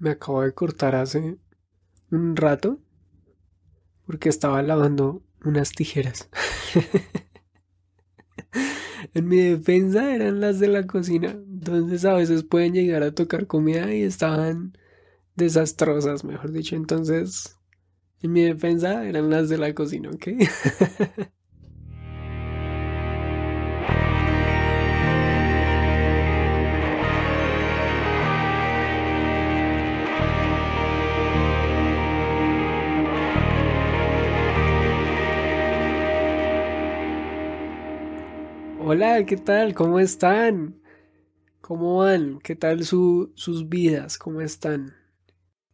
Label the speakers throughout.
Speaker 1: me acabo de cortar hace un rato porque estaba lavando unas tijeras. en mi defensa eran las de la cocina, entonces a veces pueden llegar a tocar comida y estaban desastrosas, mejor dicho. Entonces, en mi defensa eran las de la cocina, ¿ok? Hola, ¿qué tal? ¿Cómo están? ¿Cómo van? ¿Qué tal sus vidas? ¿Cómo están?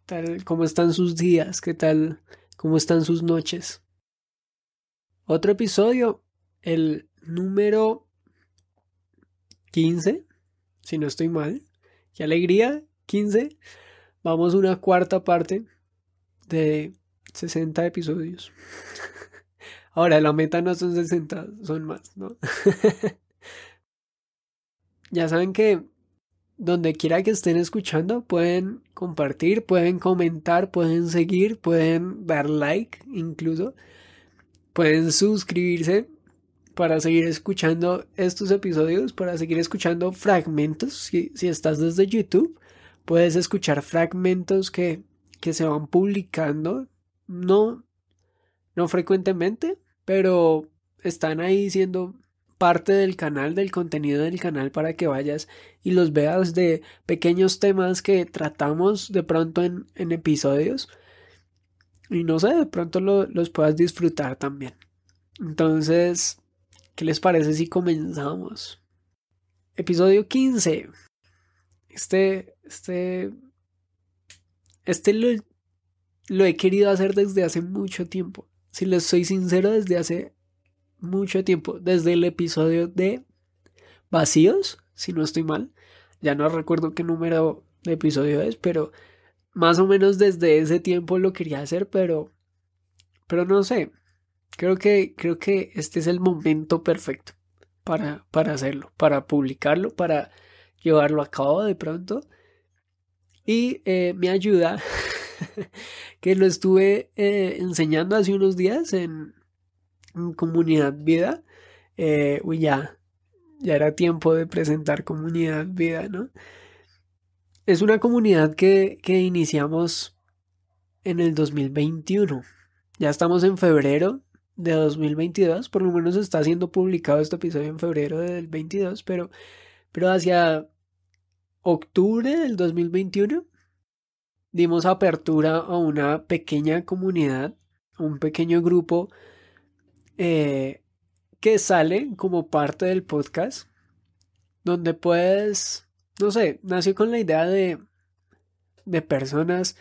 Speaker 1: Tal, ¿Cómo están sus días? ¿Qué tal? ¿Cómo están sus noches? Otro episodio, el número 15, si no estoy mal. Qué alegría, 15. Vamos a una cuarta parte de 60 episodios. Ahora, la meta no son 60, son más, ¿no? ya saben que donde quiera que estén escuchando, pueden compartir, pueden comentar, pueden seguir, pueden dar like incluso, pueden suscribirse para seguir escuchando estos episodios, para seguir escuchando fragmentos. Si, si estás desde YouTube, puedes escuchar fragmentos que, que se van publicando, no, no frecuentemente, pero están ahí siendo parte del canal, del contenido del canal para que vayas y los veas de pequeños temas que tratamos de pronto en, episodios y no sé, de pronto los puedas disfrutar también. Entonces, ¿qué les parece si comenzamos? Episodio 15. Este, este, este lo, lo he querido hacer desde hace mucho tiempo si les soy sincero, desde hace mucho tiempo, desde el episodio de Vacíos, si no estoy mal, ya no recuerdo qué número de episodio es, pero más o menos desde ese tiempo lo quería hacer, pero pero no sé. Creo que creo que este es el momento perfecto para para hacerlo, para publicarlo, para llevarlo a cabo de pronto. Y eh, me ayuda que lo estuve eh, enseñando hace unos días en, Comunidad Vida. Eh, uy, ya, ya era tiempo de presentar Comunidad Vida, ¿no? Es una comunidad que, que iniciamos en el 2021. Ya estamos en febrero de 2022, por lo menos está siendo publicado este episodio en febrero del 22, pero, pero hacia octubre del 2021 dimos apertura a una pequeña comunidad, un pequeño grupo eh, que sale como parte del podcast, donde puedes, no sé, nació con la idea de, de personas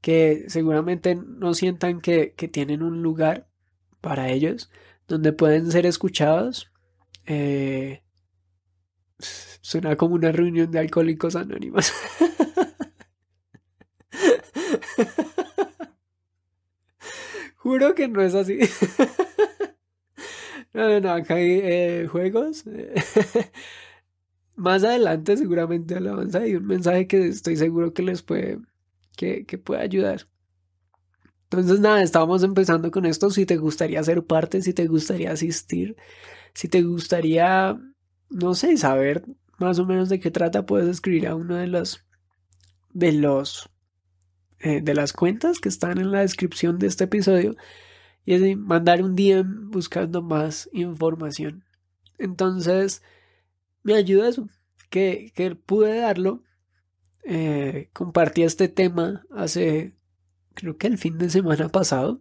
Speaker 1: que seguramente no sientan que, tienen un lugar para ellos, donde pueden ser escuchados. Eh, suena como una reunión de alcohólicos anónimos. Juro que no es así. no, no, no, acá hay eh, juegos. Más adelante seguramente alabanza y un mensaje que estoy seguro que les puede, que, que puede ayudar. Entonces nada, estábamos empezando con esto. Si te gustaría ser parte, si te gustaría asistir, si te gustaría, no sé, saber más o menos de qué trata, puedes escribir a uno de los de los eh, de las cuentas que están en la descripción de este episodio y es mandar un DM buscando más información. Entonces, me ayuda eso, que, que pude darlo. Eh, compartí este tema hace, creo que el fin de semana pasado.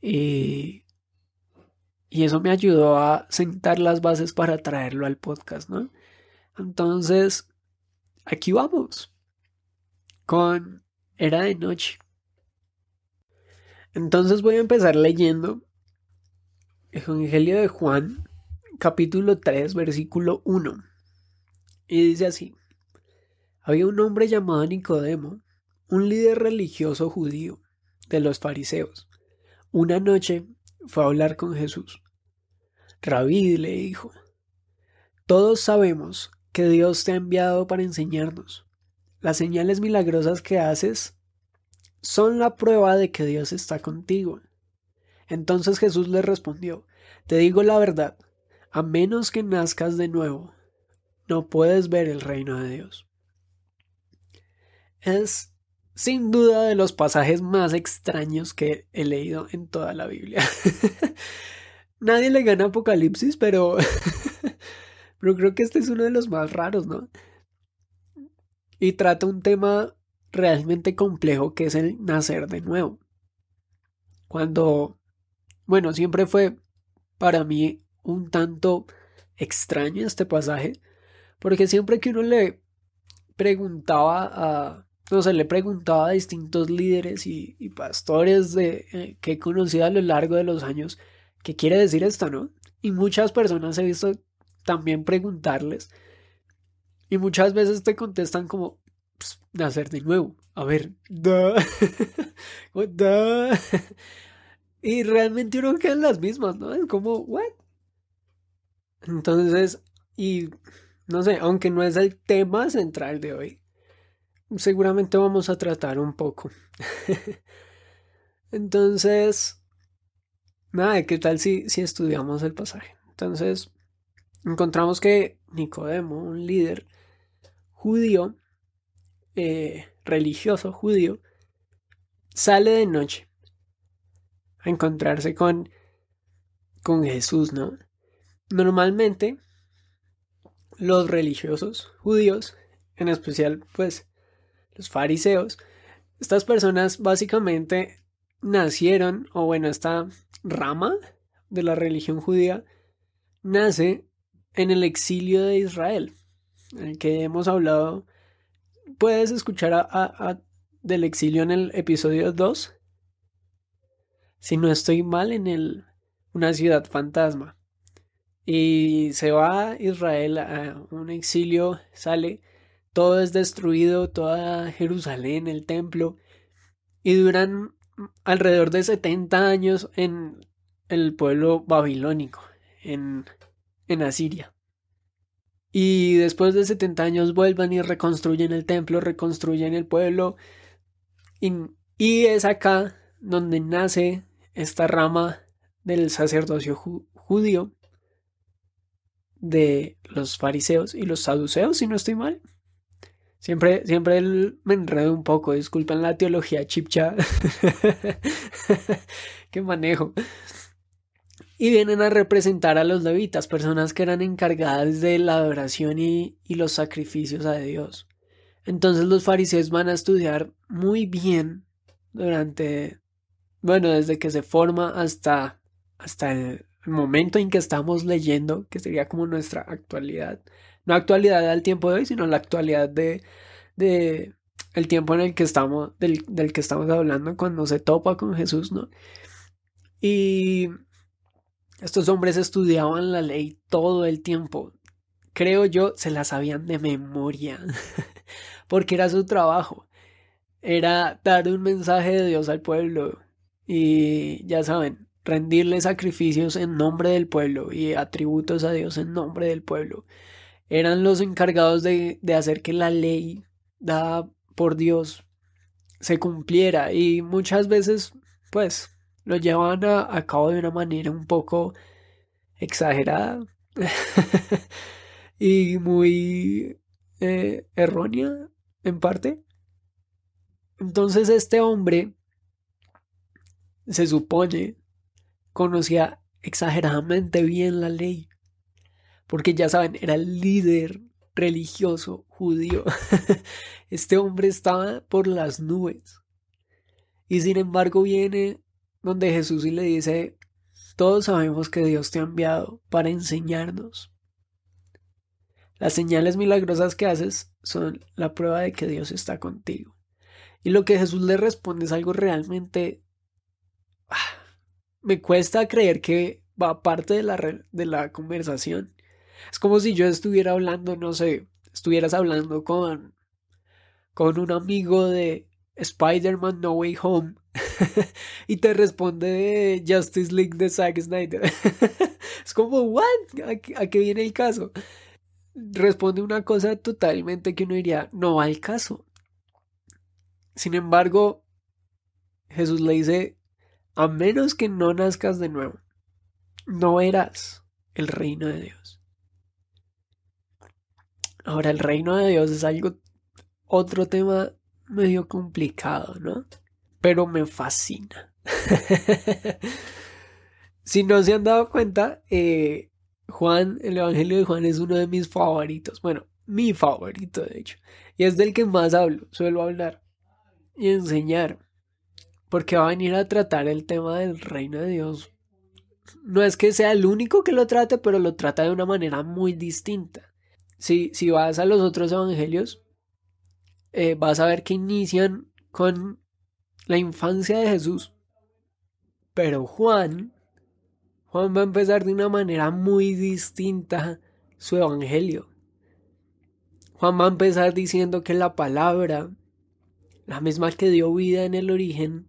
Speaker 1: Y, y eso me ayudó a sentar las bases para traerlo al podcast, ¿no? Entonces, aquí vamos con era de noche. Entonces voy a empezar leyendo Evangelio de Juan, capítulo 3, versículo 1. Y dice así, había un hombre llamado Nicodemo, un líder religioso judío de los fariseos. Una noche fue a hablar con Jesús. Rabí le dijo, todos sabemos que Dios te ha enviado para enseñarnos las señales milagrosas que haces son la prueba de que Dios está contigo. Entonces Jesús le respondió, Te digo la verdad, a menos que nazcas de nuevo, no puedes ver el reino de Dios. Es sin duda de los pasajes más extraños que he leído en toda la Biblia. Nadie le gana Apocalipsis, pero pero creo que este es uno de los más raros, ¿no? Y trata un tema realmente complejo que es el nacer de nuevo. Cuando, bueno, siempre fue para mí un tanto extraño este pasaje, porque siempre que uno le preguntaba a, no sé, le preguntaba a distintos líderes y, pastores de, eh, que he conocido a lo largo de los años, ¿qué quiere decir esto, no? Y muchas personas he visto también preguntarles. Y muchas veces te contestan como, nacer de nuevo. A ver, y realmente uno queda en las mismas, ¿no? Es como, ¿what? Entonces, y no sé, aunque no es el tema central de hoy, seguramente vamos a tratar un poco. Entonces, nada, ¿qué tal si, si estudiamos el pasaje? Entonces, encontramos que Nicodemo, un líder judío, eh, religioso judío, sale de noche a encontrarse con, con Jesús, ¿no? Normalmente los religiosos judíos, en especial pues los fariseos, estas personas básicamente nacieron, o bueno, esta rama de la religión judía nace en el exilio de Israel, en el que hemos hablado. Puedes escuchar a, del exilio en el episodio 2. Si no estoy mal, en el, una ciudad fantasma. Y se va a Israel a un exilio, sale, todo es destruido, toda Jerusalén, el templo, y duran alrededor de 70 años en el pueblo babilónico, en en Asiria. Y después de 70 años vuelvan y reconstruyen el templo, reconstruyen el pueblo. Y, es acá donde nace esta rama del sacerdocio judío de los fariseos y los saduceos, si no estoy mal. Siempre, siempre me enredo un poco, disculpen la teología chipcha que manejo y vienen a representar a los levitas, personas que eran encargadas de la adoración y, los sacrificios a Dios. Entonces los fariseos van a estudiar muy bien durante, bueno, desde que se forma hasta, hasta el momento en que estamos leyendo, que sería como nuestra actualidad. No actualidad al tiempo de hoy, sino la actualidad de, de el tiempo en el que estamos, del, del que estamos hablando cuando se topa con Jesús, ¿no? Y estos hombres estudiaban la ley todo el tiempo. Creo yo, se la sabían de memoria, porque era su trabajo. Era dar un mensaje de Dios al pueblo y, ya saben, rendirle sacrificios en nombre del pueblo y atributos a Dios en nombre del pueblo. Eran los encargados de, de hacer que la ley dada por Dios se cumpliera y muchas veces, pues, lo llevan a, cabo de una manera un poco exagerada y muy eh, errónea en parte. Entonces este hombre se supone conocía exageradamente bien la ley, porque ya saben, era el líder religioso judío. Este hombre estaba por las nubes. Y sin embargo viene donde Jesús le dice, todos sabemos que Dios te ha enviado para enseñarnos. Las señales milagrosas que haces son la prueba de que Dios está contigo. Y lo que Jesús le responde es algo realmente... Ah, me cuesta creer que va parte de la, de la conversación. Es como si yo estuviera hablando, no sé, estuvieras hablando con, con un amigo de Spider-Man No Way Home y te responde Justice League de Zack Snyder. es como, ¿what? ¿A, qué viene el caso? Responde una cosa totalmente que uno diría, no va al caso. Sin embargo, Jesús le dice, a menos que no nazcas de nuevo, no verás el reino de Dios. Ahora, el reino de Dios es algo, otro tema medio complicado, ¿no? Pero me fascina. si no se han dado cuenta, eh, Juan, el Evangelio de Juan es uno de mis favoritos. Bueno, mi favorito, de hecho. Y es del que más hablo, suelo hablar y enseñar. Porque va a venir a tratar el tema del reino de Dios. No es que sea el único que lo trate, pero lo trata de una manera muy distinta. Si, si vas a los otros evangelios, eh, vas a ver que inician con la infancia de Jesús. Pero Juan, Juan va a empezar de una manera muy distinta su evangelio. Juan va a empezar diciendo que la palabra, la misma que dio vida en el origen,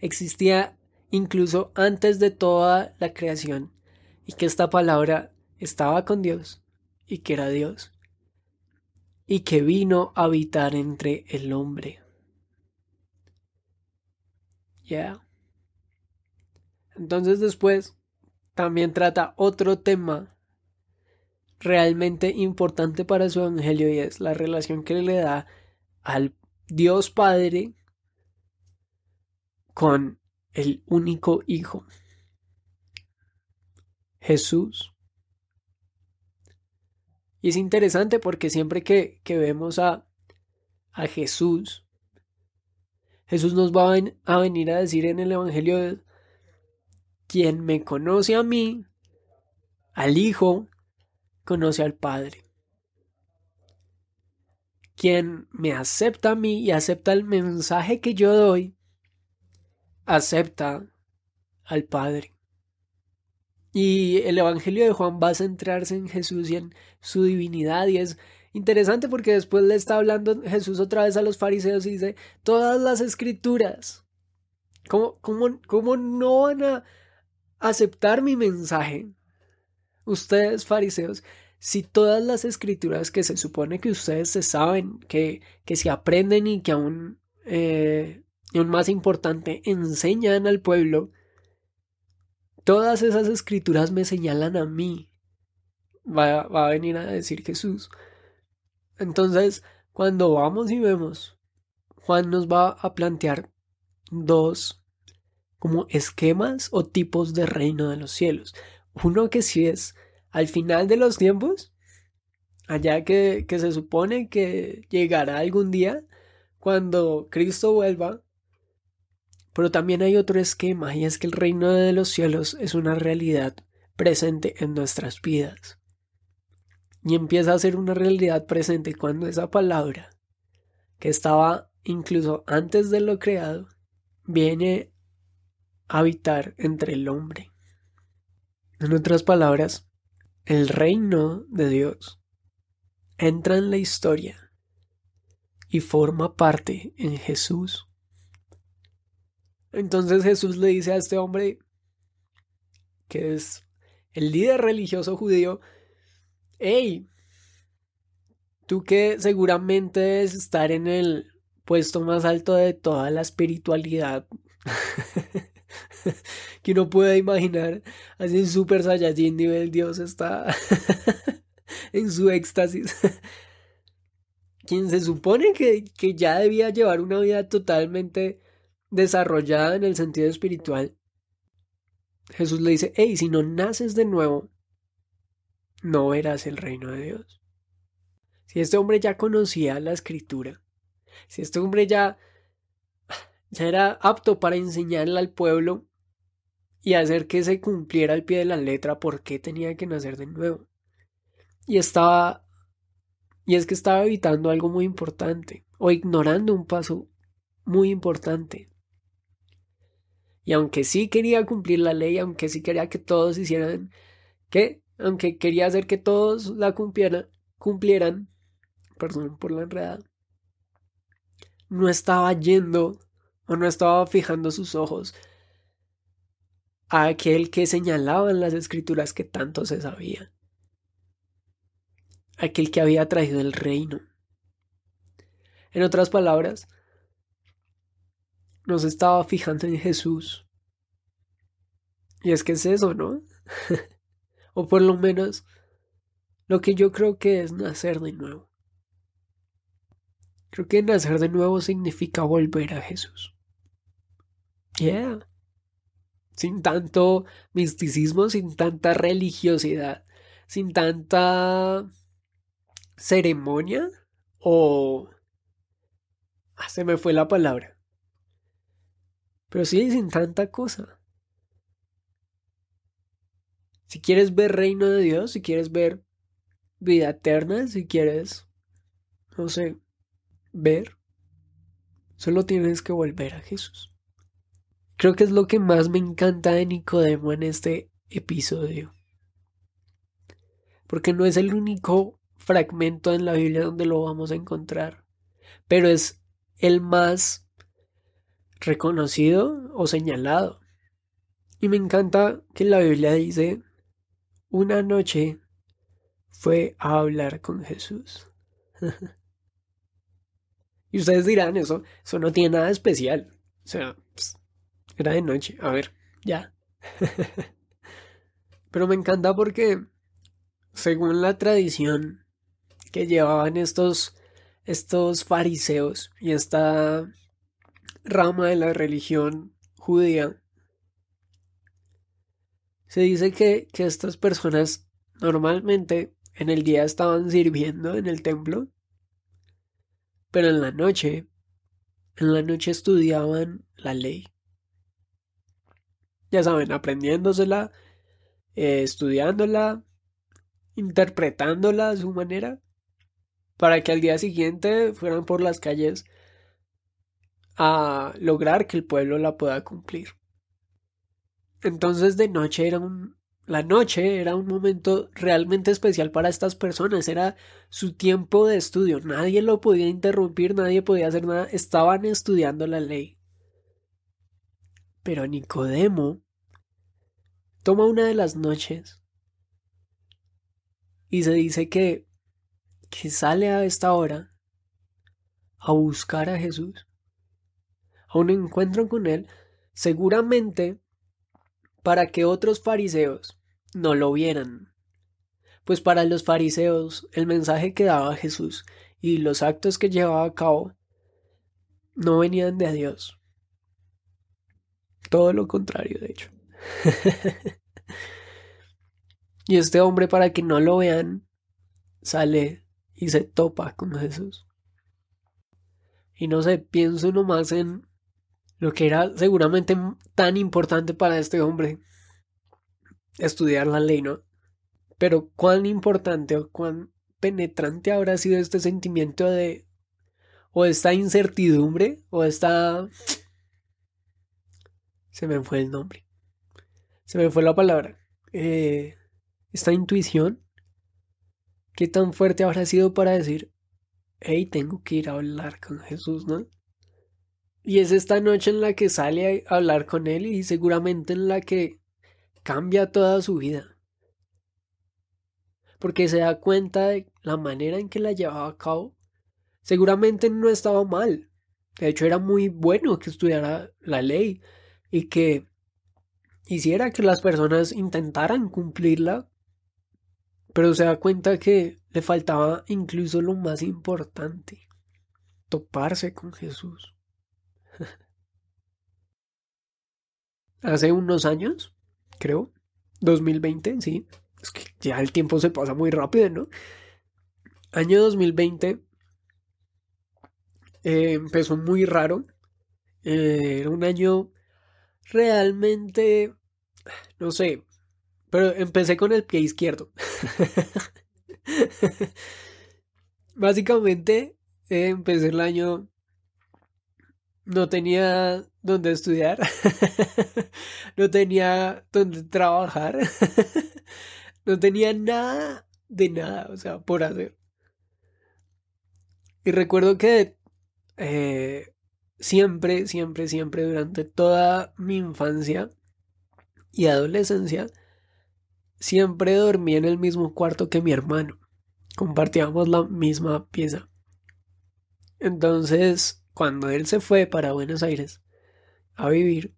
Speaker 1: existía incluso antes de toda la creación y que esta palabra estaba con Dios y que era Dios y que vino a habitar entre el hombre. Ya. Entonces después también trata otro tema realmente importante para su evangelio y es la relación que le da al Dios Padre con el único Hijo, Jesús. Y es interesante porque siempre que, vemos a, a, Jesús, Jesús nos va a, venir a decir en el Evangelio, quien me conoce a mí, al Hijo, conoce al Padre. Quien me acepta a mí y acepta el mensaje que yo doy, acepta al Padre. Y el Evangelio de Juan va a centrarse en Jesús y en su divinidad y es interesante porque después le está hablando Jesús otra vez a los fariseos y dice, todas las escrituras, ¿cómo, cómo, cómo no van a aceptar mi mensaje? Ustedes fariseos, si todas las escrituras que se supone que ustedes se saben, que, que se aprenden y que aún, eh, aún más importante, enseñan al pueblo, Todas esas escrituras me señalan a mí. Va, a venir a decir Jesús. Entonces, cuando vamos y vemos, Juan nos va a plantear dos como esquemas o tipos de reino de los cielos. Uno que sí es al final de los tiempos, allá que, que se supone que llegará algún día, cuando Cristo vuelva pero también hay otro esquema y es que el reino de los cielos es una realidad presente en nuestras vidas. Y empieza a ser una realidad presente cuando esa palabra, que estaba incluso antes de lo creado, viene a habitar entre el hombre. En otras palabras, el reino de Dios entra en la historia y forma parte en Jesús. Entonces Jesús le dice a este hombre, que es el líder religioso judío, hey, tú que seguramente debes estar en el puesto más alto de toda la espiritualidad que uno puede imaginar, así en Super Saiyajin nivel Dios está en su éxtasis. Quien se supone que, que ya debía llevar una vida totalmente desarrollada en el sentido espiritual, Jesús le dice, hey, si no naces de nuevo, no verás el reino de Dios. Si este hombre ya conocía la escritura, si este hombre ya, ya era apto para enseñarle al pueblo y hacer que se cumpliera al pie de la letra, ¿por qué tenía que nacer de nuevo? Y estaba, y es que estaba evitando algo muy importante, o ignorando un paso muy importante. Y aunque sí quería cumplir la ley, aunque sí quería que todos hicieran, que, aunque quería hacer que todos la cumplieran, cumplieran, perdón por la enredada, no estaba yendo o no estaba fijando sus ojos a aquel que señalaba en las escrituras que tanto se sabía, aquel que había traído el reino. En otras palabras, no se estaba fijando en Jesús. Y es que es eso, ¿no? o por lo menos lo que yo creo que es nacer de nuevo. Creo que nacer de nuevo significa volver a Jesús. Yeah. Sin tanto misticismo, sin tanta religiosidad, sin tanta ceremonia o... Ah, se me fue la palabra. Pero sí, sin tanta cosa. Si quieres ver reino de Dios, si quieres ver vida eterna, si quieres, no sé, ver, solo tienes que volver a Jesús. Creo que es lo que más me encanta de Nicodemo en este episodio. Porque no es el único fragmento en la Biblia donde lo vamos a encontrar, pero es el más reconocido o señalado. Y me encanta que la Biblia dice, una noche fue a hablar con Jesús. y ustedes dirán, eso, eso no tiene nada especial. O sea, era de noche. A ver, ya. Pero me encanta porque, según la tradición que llevaban estos, estos fariseos y esta rama de la religión judía, se dice que, que estas personas normalmente en el día estaban sirviendo en el templo, pero en la noche, en la noche estudiaban la ley. Ya saben, aprendiéndosela, eh, estudiándola, interpretándola a su manera, para que al día siguiente fueran por las calles a lograr que el pueblo la pueda cumplir. Entonces de noche era un la noche era un momento realmente especial para estas personas, era su tiempo de estudio, nadie lo podía interrumpir, nadie podía hacer nada, estaban estudiando la ley. Pero Nicodemo toma una de las noches y se dice que, que sale a esta hora a buscar a Jesús, a un encuentro con él, seguramente para que otros fariseos no lo vieran. Pues para los fariseos el mensaje que daba Jesús y los actos que llevaba a cabo no venían de Dios. Todo lo contrario, de hecho. y este hombre, para que no lo vean, sale y se topa con Jesús. Y no sé, pienso nomás en lo que era seguramente tan importante para este hombre, estudiar la ley, ¿no? Pero cuán importante o cuán penetrante habrá sido este sentimiento de o esta incertidumbre o esta se me fue el nombre se me fue la palabra eh, esta intuición qué tan fuerte habrá sido para decir hey tengo que ir a hablar con Jesús no y es esta noche en la que sale a hablar con él y seguramente en la que cambia toda su vida. Porque se da cuenta de la manera en que la llevaba a cabo. Seguramente no estaba mal. De hecho, era muy bueno que estudiara la ley y que hiciera que las personas intentaran cumplirla. Pero se da cuenta que le faltaba incluso lo más importante, toparse con Jesús. Hace unos años, creo, 2020, sí, es que ya el tiempo se pasa muy rápido, ¿no? Año 2020 eh, empezó muy raro, eh, era un año realmente, no sé, pero empecé con el pie izquierdo. Básicamente, eh, empecé el año no tenía donde estudiar, no tenía donde trabajar, no tenía nada de nada, o sea, por hacer. Y recuerdo que eh, siempre, siempre, siempre durante toda mi infancia y adolescencia, siempre dormí en el mismo cuarto que mi hermano. Compartíamos la misma pieza. Entonces, cuando él se fue para Buenos Aires, a vivir,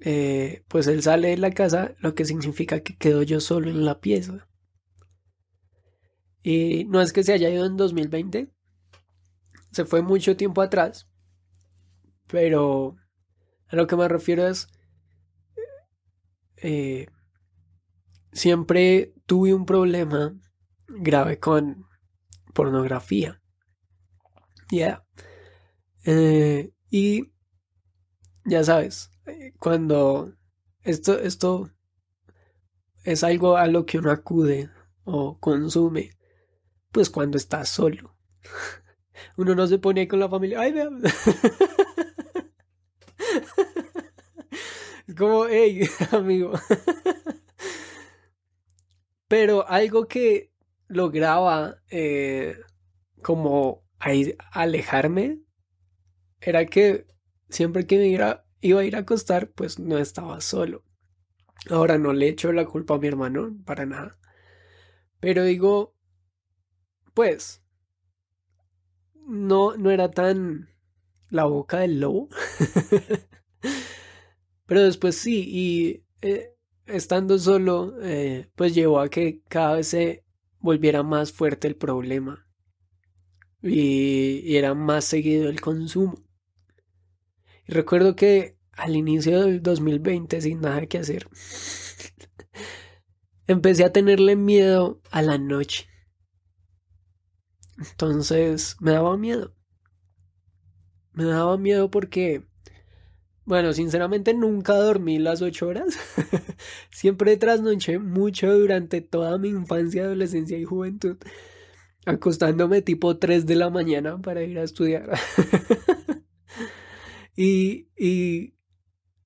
Speaker 1: eh, pues él sale de la casa, lo que significa que quedo yo solo en la pieza. Y no es que se haya ido en 2020, se fue mucho tiempo atrás, pero a lo que me refiero es, eh, siempre tuve un problema grave con pornografía. Ya. Eh, y ya sabes, cuando esto, esto es algo a lo que uno acude o consume, pues cuando está solo. Uno no se pone ahí con la familia. Ay, Es como, hey, amigo. Pero algo que lograba eh, como alejarme era que siempre que me iba, iba a ir a acostar, pues no estaba solo. Ahora no le echo la culpa a mi hermano, para nada. Pero digo, pues, no, no era tan la boca del lobo. Pero después sí, y eh, estando solo, eh, pues llevó a que cada vez se volviera más fuerte el problema. y era más seguido el consumo. Recuerdo que al inicio del 2020, sin nada que hacer, empecé a tenerle miedo a la noche. Entonces me daba miedo. Me daba miedo porque, bueno, sinceramente nunca dormí las ocho horas. Siempre trasnoché mucho durante toda mi infancia, adolescencia y juventud. Acostándome tipo 3 de la mañana para ir a estudiar. y, y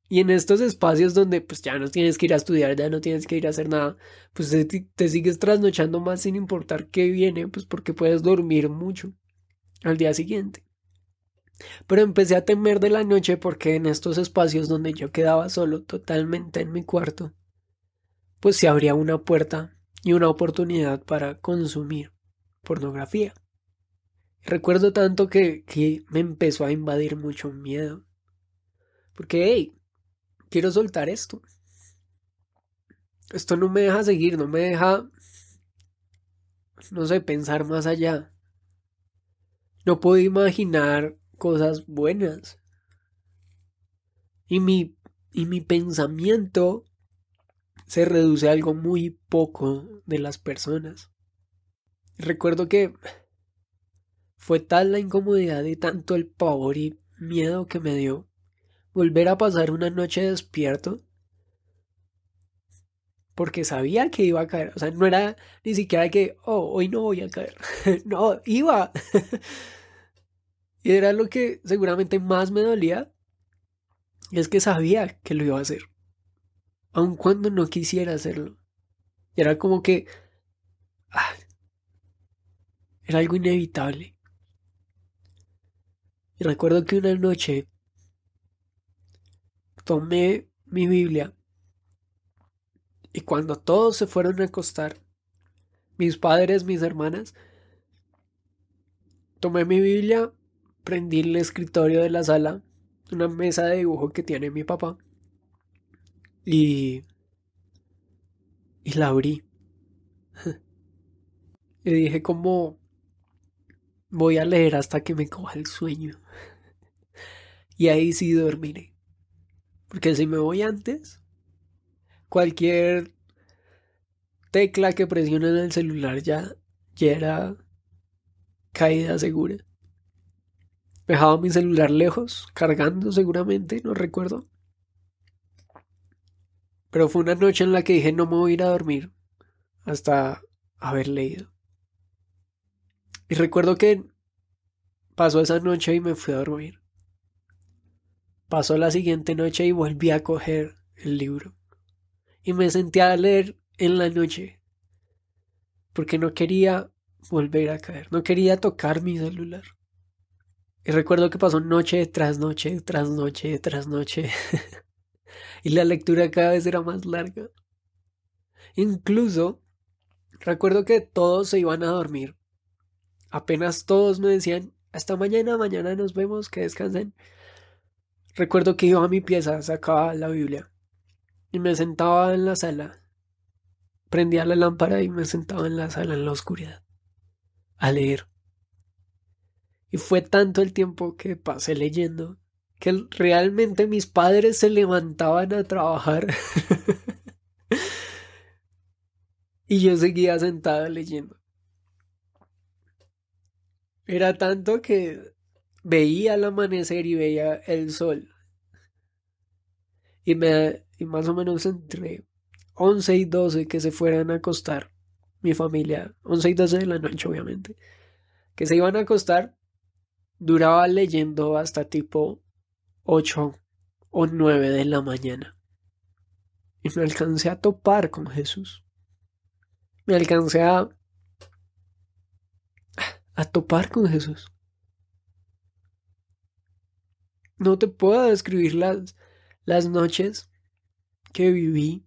Speaker 1: y en estos espacios donde pues ya no tienes que ir a estudiar, ya no tienes que ir a hacer nada, pues te, sigues trasnochando más sin importar qué viene, pues porque puedes dormir mucho al día siguiente. Pero empecé a temer de la noche porque en estos espacios donde yo quedaba solo totalmente en mi cuarto, pues se abría una puerta y una oportunidad para consumir pornografía. Recuerdo tanto que, que me empezó a invadir mucho miedo. Porque, hey, quiero soltar esto. Esto no me deja seguir, no me deja, no sé, pensar más allá. No puedo imaginar cosas buenas. Y mi, y mi pensamiento se reduce a algo muy poco de las personas. Recuerdo que fue tal la incomodidad y tanto el pavor y miedo que me dio volver a pasar una noche despierto porque sabía que iba a caer. O sea, no era ni siquiera que, oh, hoy no voy a caer. no, iba. y era lo que seguramente más me dolía. Y es que sabía que lo iba a hacer. Aun cuando no quisiera hacerlo. Y era como que... Ah, era algo inevitable. Y recuerdo que una noche tomé mi Biblia y cuando todos se fueron a acostar, mis padres, mis hermanas, tomé mi Biblia, prendí el escritorio de la sala, una mesa de dibujo que tiene mi papá, y, y la abrí. y dije como voy a leer hasta que me coja el sueño. y ahí sí dormiré. Porque si me voy antes, cualquier tecla que presione en el celular ya, ya era caída segura. Dejaba mi celular lejos, cargando seguramente, no recuerdo. Pero fue una noche en la que dije no me voy a ir a dormir hasta haber leído. Y recuerdo que pasó esa noche y me fui a dormir. Pasó la siguiente noche y volví a coger el libro. Y me senté a leer en la noche. Porque no quería volver a caer. No quería tocar mi celular. Y recuerdo que pasó noche tras noche, tras noche, tras noche. y la lectura cada vez era más larga. Incluso recuerdo que todos se iban a dormir. Apenas todos me decían, hasta mañana, mañana nos vemos, que descansen. recuerdo que iba a mi pieza, sacaba la Biblia y me sentaba en la sala. Prendía la lámpara y me sentaba en la sala en la oscuridad a leer. Y fue tanto el tiempo que pasé leyendo que realmente mis padres se levantaban a trabajar y yo seguía sentado leyendo. Era tanto que veía el amanecer y veía el sol. Y, me, y más o menos entre 11 y 12 que se fueran a acostar mi familia, 11 y 12 de la noche obviamente, que se iban a acostar, duraba leyendo hasta tipo 8 o 9 de la mañana. Y me alcancé a topar con Jesús. Me alcancé a, a topar con Jesús. No te puedo describir las, las noches que viví.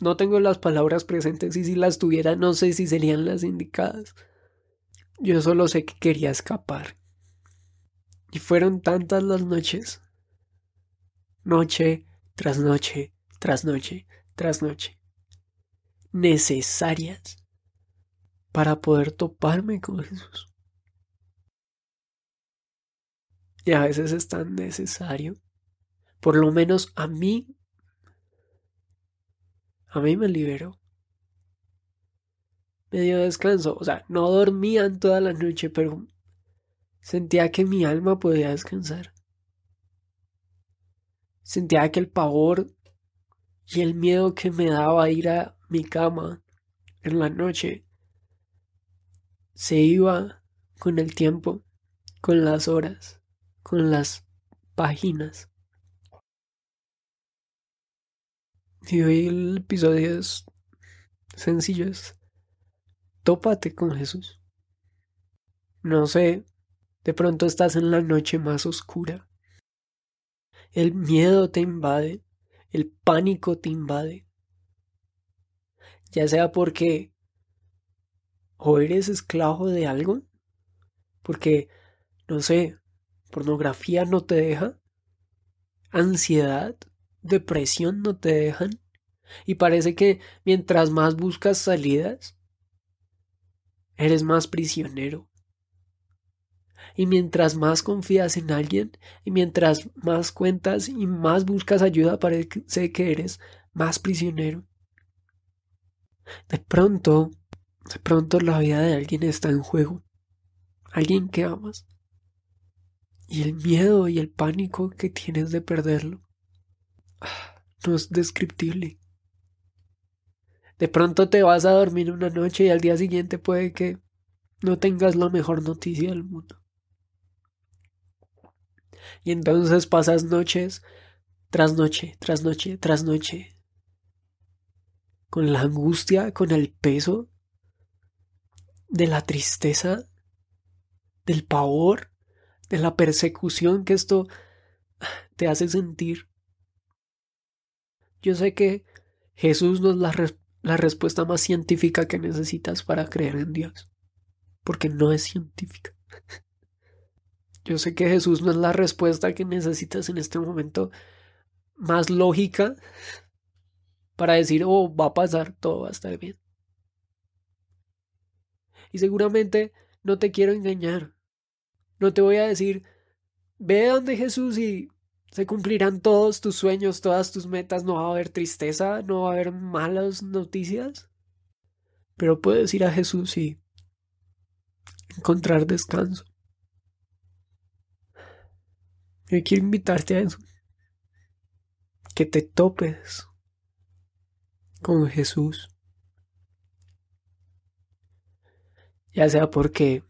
Speaker 1: No tengo las palabras presentes y si las tuviera no sé si serían las indicadas. Yo solo sé que quería escapar. Y fueron tantas las noches. Noche tras noche, tras noche, tras noche. Necesarias para poder toparme con Jesús. Y a veces es tan necesario. Por lo menos a mí. A mí me liberó. Me dio descanso. O sea, no dormían toda la noche, pero Sentía que mi alma podía descansar. Sentía que el pavor y el miedo que me daba ir a mi cama en la noche se iba con el tiempo, con las horas, con las páginas. Y hoy el episodio es sencillo, es tópate con Jesús. No sé de pronto estás en la noche más oscura. El miedo te invade, el pánico te invade. Ya sea porque o eres esclavo de algo, porque, no sé, pornografía no te deja, ansiedad, depresión no te dejan, y parece que mientras más buscas salidas, eres más prisionero. Y mientras más confías en alguien y mientras más cuentas y más buscas ayuda, parece que eres más prisionero. De pronto, de pronto la vida de alguien está en juego. Alguien que amas. Y el miedo y el pánico que tienes de perderlo ah, no es descriptible. De pronto te vas a dormir una noche y al día siguiente puede que no tengas la mejor noticia del mundo. Y entonces pasas noches tras noche, tras noche, tras noche, con la angustia, con el peso de la tristeza, del pavor, de la persecución que esto te hace sentir. Yo sé que Jesús no es la, la respuesta más científica que necesitas para creer en Dios, porque no es científica. Yo sé que Jesús no es la respuesta que necesitas en este momento más lógica para decir, oh, va a pasar, todo va a estar bien. Y seguramente no te quiero engañar. No te voy a decir, ve donde Jesús y se cumplirán todos tus sueños, todas tus metas, no va a haber tristeza, no va a haber malas noticias. Pero puedes ir a Jesús y encontrar descanso. Yo quiero invitarte a eso. Que te topes con Jesús. Ya sea porque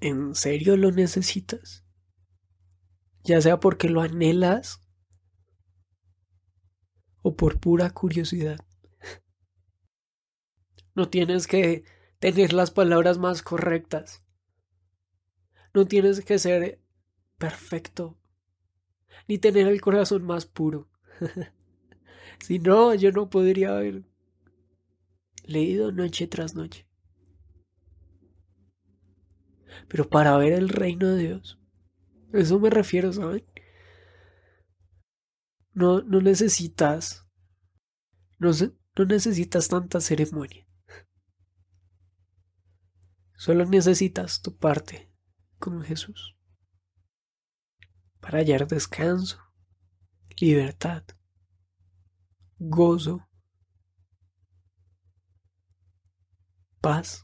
Speaker 1: en serio lo necesitas. Ya sea porque lo anhelas. O por pura curiosidad. No tienes que tener las palabras más correctas. No tienes que ser perfecto, ni tener el corazón más puro. si no, yo no podría haber leído noche tras noche. Pero para ver el reino de Dios, eso me refiero, ¿saben? no, no necesitas, no, no necesitas tanta ceremonia. Solo necesitas tu parte con Jesús para hallar descanso, libertad, gozo, paz.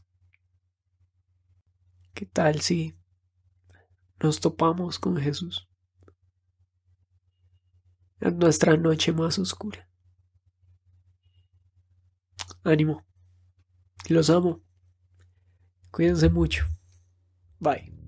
Speaker 1: ¿Qué tal si nos topamos con Jesús en nuestra noche más oscura? Ánimo. Los amo. Cuídense mucho. Bye.